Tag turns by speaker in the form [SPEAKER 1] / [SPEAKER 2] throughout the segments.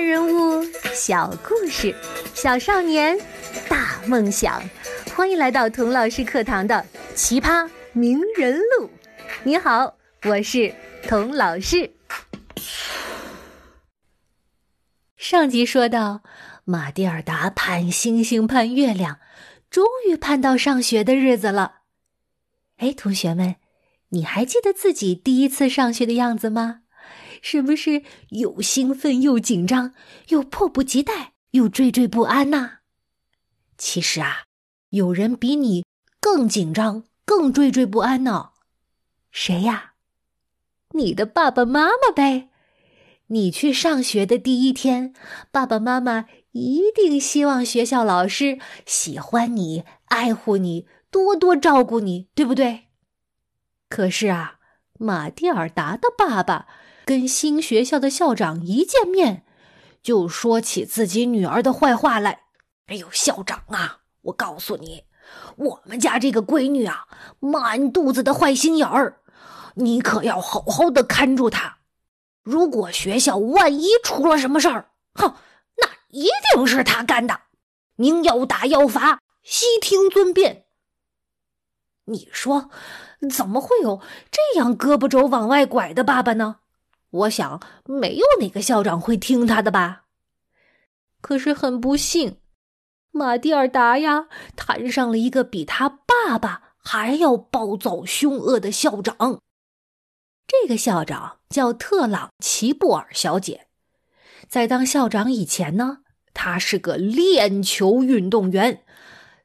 [SPEAKER 1] 人物，小故事，小少年，大梦想。欢迎来到童老师课堂的《奇葩名人录》。你好，我是童老师。上集说到，马蒂尔达盼星星盼月亮，终于盼到上学的日子了。哎，同学们，你还记得自己第一次上学的样子吗？是不是又兴奋又紧张，又迫不及待又惴惴不安呐？其实啊，有人比你更紧张、更惴惴不安呢。谁呀？你的爸爸妈妈呗。你去上学的第一天，爸爸妈妈一定希望学校老师喜欢你、爱护你、多多照顾你，对不对？可是啊，马蒂尔达的爸爸。跟新学校的校长一见面，就说起自己女儿的坏话来。
[SPEAKER 2] 哎呦，校长啊，我告诉你，我们家这个闺女啊，满肚子的坏心眼儿，你可要好好的看住她。如果学校万一出了什么事儿，哼，那一定是她干的。您要打要罚，悉听尊便。你说，怎么会有这样胳膊肘往外拐的爸爸呢？我想，没有哪个校长会听他的吧。
[SPEAKER 1] 可是很不幸，马蒂尔达呀，摊上了一个比他爸爸还要暴躁凶恶的校长。这个校长叫特朗齐布尔小姐，在当校长以前呢，她是个链球运动员，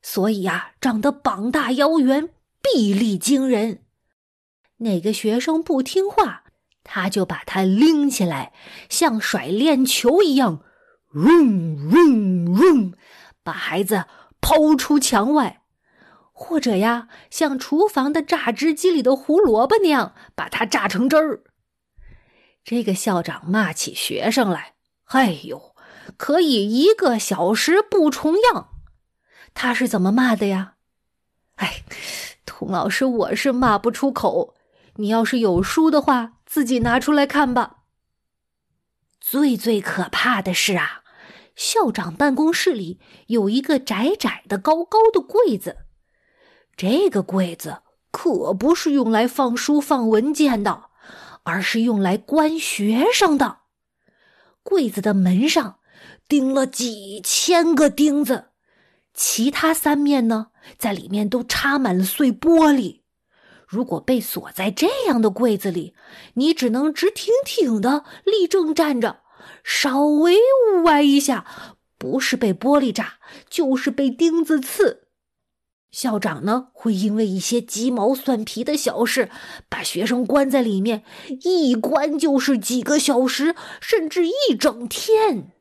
[SPEAKER 1] 所以呀，长得膀大腰圆，臂力惊人。哪个学生不听话？他就把他拎起来，像甩链球一样，嗡嗡嗡，把孩子抛出墙外；或者呀，像厨房的榨汁机里的胡萝卜那样，把它榨成汁儿。这个校长骂起学生来，哎呦，可以一个小时不重样。他是怎么骂的呀？哎，童老师，我是骂不出口。你要是有书的话，自己拿出来看吧。最最可怕的是啊，校长办公室里有一个窄窄的、高高的柜子，这个柜子可不是用来放书、放文件的，而是用来关学生的。柜子的门上钉了几千个钉子，其他三面呢，在里面都插满了碎玻璃。如果被锁在这样的柜子里，你只能直挺挺的立正站着，稍微歪一下，不是被玻璃扎，就是被钉子刺。校长呢，会因为一些鸡毛蒜皮的小事，把学生关在里面，一关就是几个小时，甚至一整天。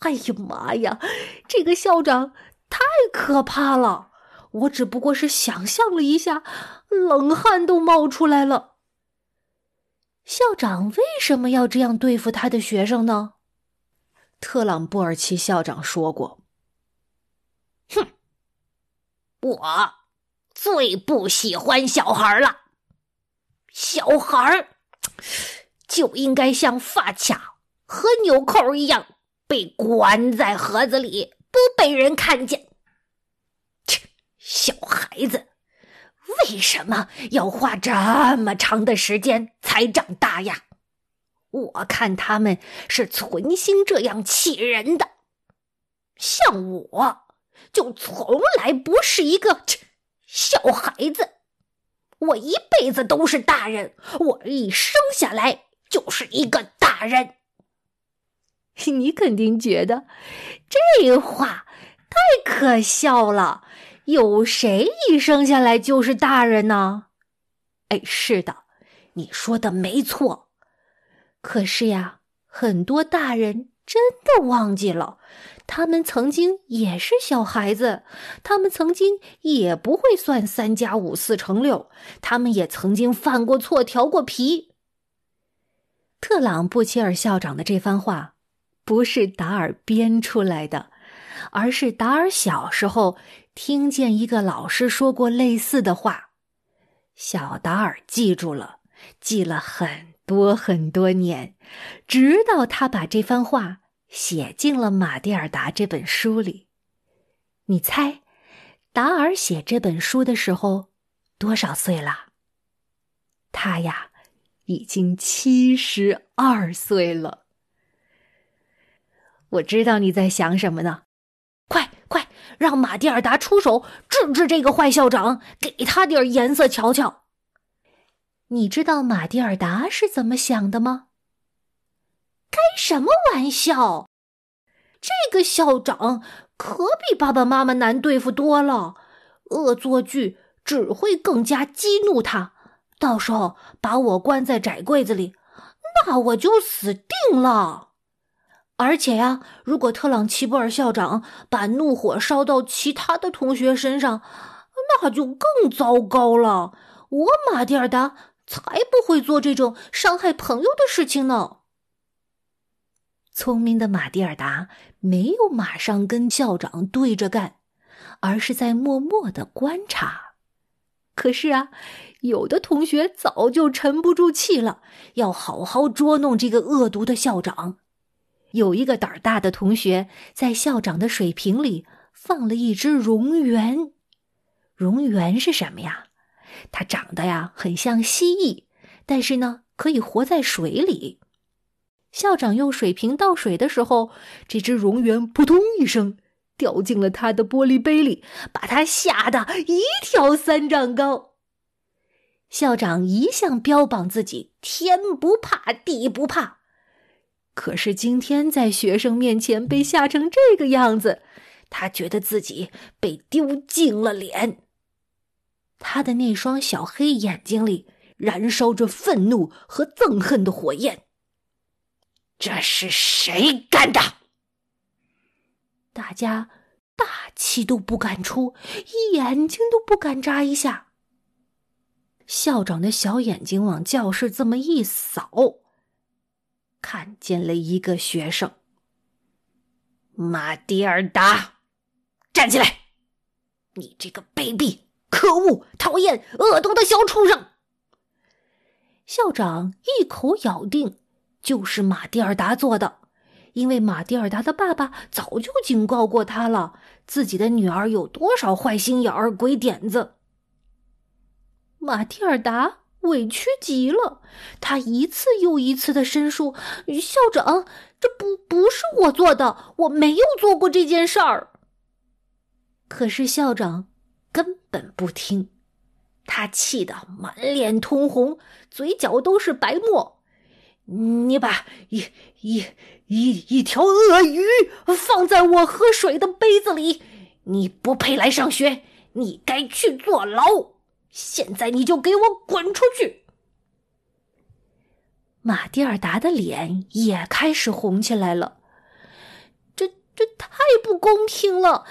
[SPEAKER 1] 哎呀妈呀，这个校长太可怕了！我只不过是想象了一下，冷汗都冒出来了。校长为什么要这样对付他的学生呢？特朗布尔奇校长说过：“
[SPEAKER 2] 哼，我最不喜欢小孩了。小孩就应该像发卡和纽扣一样，被关在盒子里，不被人看见。”孩子为什么要花这么长的时间才长大呀？我看他们是存心这样气人的。像我，就从来不是一个小孩子。我一辈子都是大人，我一生下来就是一个大人。
[SPEAKER 1] 你肯定觉得这话太可笑了。有谁一生下来就是大人呢？哎，是的，你说的没错。可是呀，很多大人真的忘记了，他们曾经也是小孩子，他们曾经也不会算三加五四乘六，他们也曾经犯过错、调过皮。特朗布切尔校长的这番话，不是达尔编出来的，而是达尔小时候。听见一个老师说过类似的话，小达尔记住了，记了很多很多年，直到他把这番话写进了马蒂尔达这本书里。你猜，达尔写这本书的时候多少岁了？他呀，已经七十二岁了。我知道你在想什么呢？
[SPEAKER 2] 让马蒂尔达出手治治这个坏校长，给他点颜色瞧瞧。
[SPEAKER 1] 你知道马蒂尔达是怎么想的吗？
[SPEAKER 2] 开什么玩笑！这个校长可比爸爸妈妈难对付多了，恶作剧只会更加激怒他。到时候把我关在窄柜子里，那我就死定了。而且呀，如果特朗齐布尔校长把怒火烧到其他的同学身上，那就更糟糕了。我马蒂尔达才不会做这种伤害朋友的事情呢。
[SPEAKER 1] 聪明的马蒂尔达没有马上跟校长对着干，而是在默默的观察。可是啊。有的同学早就沉不住气了，要好好捉弄这个恶毒的校长。有一个胆儿大的同学在校长的水瓶里放了一只蝾螈。蝾螈是什么呀？它长得呀很像蜥蜴，但是呢可以活在水里。校长用水瓶倒水的时候，这只蝾螈扑通一声掉进了他的玻璃杯里，把他吓得一跳三丈高。校长一向标榜自己天不怕地不怕，可是今天在学生面前被吓成这个样子，他觉得自己被丢尽了脸。他的那双小黑眼睛里燃烧着愤怒和憎恨的火焰。
[SPEAKER 2] 这是谁干的？
[SPEAKER 1] 大家大气都不敢出，眼睛都不敢眨一下。校长的小眼睛往教室这么一扫，看见了一个学生。
[SPEAKER 2] 马蒂尔达，站起来！你这个卑鄙、可恶、讨厌、恶毒的小畜生！
[SPEAKER 1] 校长一口咬定就是马蒂尔达做的，因为马蒂尔达的爸爸早就警告过他了，自己的女儿有多少坏心眼儿、鬼点子。马蒂尔达委屈极了，他一次又一次的申诉：“校长，这不不是我做的，我没有做过这件事儿。”可是校长根本不听，他气得满脸通红，嘴角都是白沫。
[SPEAKER 2] 你把一一一一条鳄鱼放在我喝水的杯子里，你不配来上学，你该去坐牢。现在你就给我滚出去！
[SPEAKER 1] 马蒂尔达的脸也开始红起来了。这这太不公平了！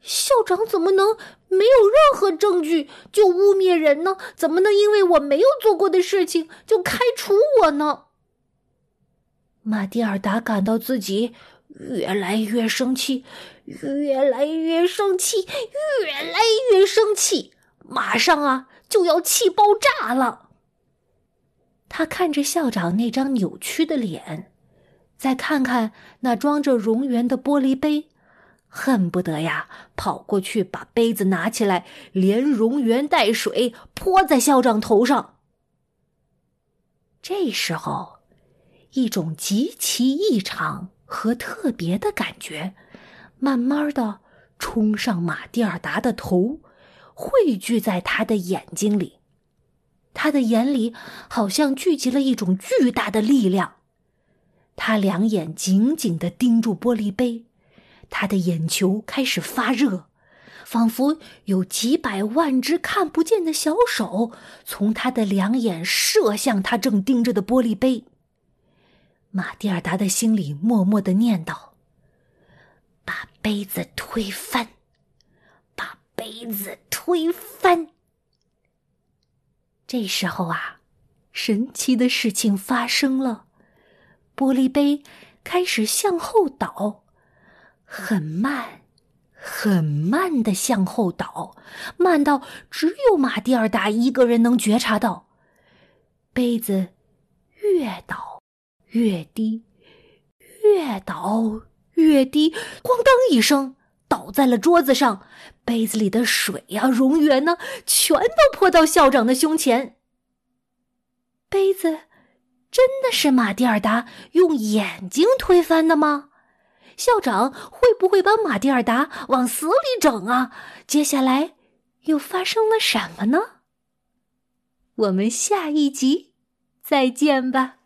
[SPEAKER 1] 校长怎么能没有任何证据就污蔑人呢？怎么能因为我没有做过的事情就开除我呢？马蒂尔达感到自己越来越生气，越来越生气，越来越生气。马上啊，就要气爆炸了。他看着校长那张扭曲的脸，再看看那装着蝾螈的玻璃杯，恨不得呀跑过去把杯子拿起来，连蝾螈带水泼在校长头上。这时候，一种极其异常和特别的感觉，慢慢的冲上马蒂尔达的头。汇聚在他的眼睛里，他的眼里好像聚集了一种巨大的力量。他两眼紧紧的盯住玻璃杯，他的眼球开始发热，仿佛有几百万只看不见的小手从他的两眼射向他正盯着的玻璃杯。马蒂尔达的心里默默的念叨：“把杯子推翻。”把杯子推翻。这时候啊，神奇的事情发生了，玻璃杯开始向后倒，很慢，很慢的向后倒，慢到只有马蒂尔达一个人能觉察到。杯子越倒越低，越倒越低，咣当一声倒在了桌子上，杯子里的水呀、蝾螈呢，全都泼到校长的胸前。杯子真的是马蒂尔达用眼睛推翻的吗？校长会不会把马蒂尔达往死里整啊？接下来又发生了什么呢？我们下一集再见吧。